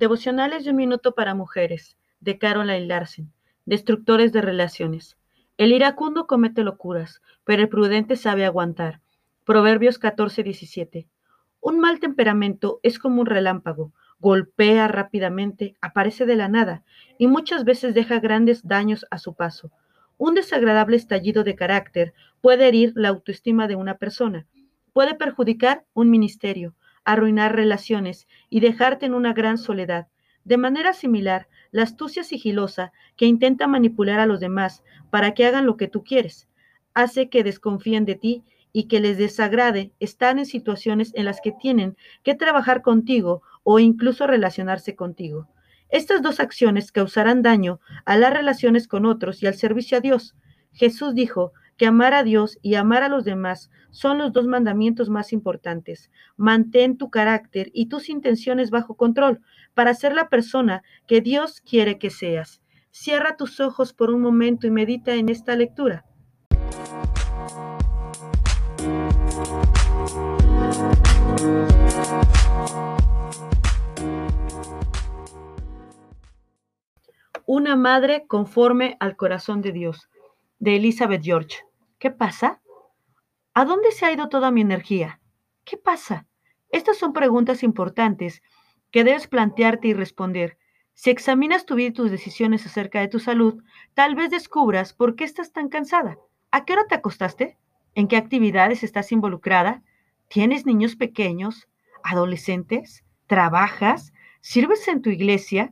Devocionales de un minuto para mujeres, de Caroline Larsen. Destructores de relaciones. El iracundo comete locuras, pero el prudente sabe aguantar. Proverbios 14:17. Un mal temperamento es como un relámpago, golpea rápidamente, aparece de la nada y muchas veces deja grandes daños a su paso. Un desagradable estallido de carácter puede herir la autoestima de una persona, puede perjudicar un ministerio, arruinar relaciones y dejarte en una gran soledad. De manera similar, la astucia sigilosa que intenta manipular a los demás para que hagan lo que tú quieres, hace que desconfíen de ti y que les desagrade estar en situaciones en las que tienen que trabajar contigo o incluso relacionarse contigo. Estas dos acciones causarán daño a las relaciones con otros y al servicio a Dios. Jesús dijo que amar a Dios y amar a los demás son los dos mandamientos más importantes. Mantén tu carácter y tus intenciones bajo control para ser la persona que Dios quiere que seas. Cierra tus ojos por un momento y medita en esta lectura. Una madre conforme al corazón de Dios, de Elizabeth George. ¿Qué pasa? ¿A dónde se ha ido toda mi energía? ¿Qué pasa? Estas son preguntas importantes que debes plantearte y responder. Si examinas tu vida y tus decisiones acerca de tu salud, tal vez descubras por qué estás tan cansada. ¿A qué hora te acostaste? ¿En qué actividades estás involucrada? ¿Tienes niños pequeños? ¿Adolescentes? ¿Trabajas? ¿Sirves en tu iglesia?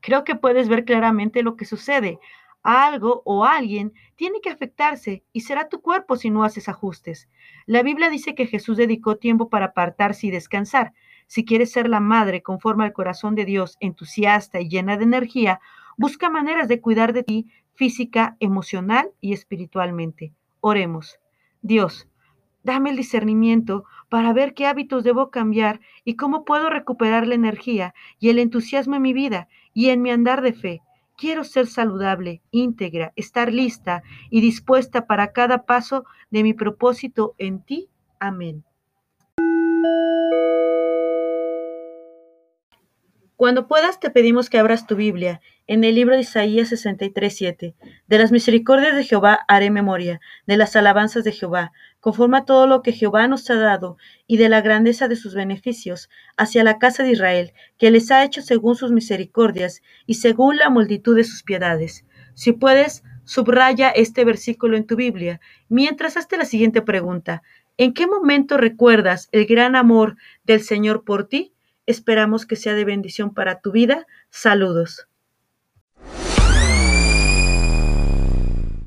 Creo que puedes ver claramente lo que sucede algo o alguien tiene que afectarse y será tu cuerpo si no haces ajustes. La Biblia dice que Jesús dedicó tiempo para apartarse y descansar. Si quieres ser la madre conforme al corazón de Dios, entusiasta y llena de energía, busca maneras de cuidar de ti física, emocional y espiritualmente. Oremos. Dios, dame el discernimiento para ver qué hábitos debo cambiar y cómo puedo recuperar la energía y el entusiasmo en mi vida y en mi andar de fe. Quiero ser saludable, íntegra, estar lista y dispuesta para cada paso de mi propósito en ti. Amén. Cuando puedas te pedimos que abras tu Biblia en el libro de Isaías 63:7. De las misericordias de Jehová haré memoria, de las alabanzas de Jehová, conforme a todo lo que Jehová nos ha dado, y de la grandeza de sus beneficios hacia la casa de Israel, que les ha hecho según sus misericordias y según la multitud de sus piedades. Si puedes, subraya este versículo en tu Biblia, mientras hazte la siguiente pregunta. ¿En qué momento recuerdas el gran amor del Señor por ti? Esperamos que sea de bendición para tu vida. Saludos.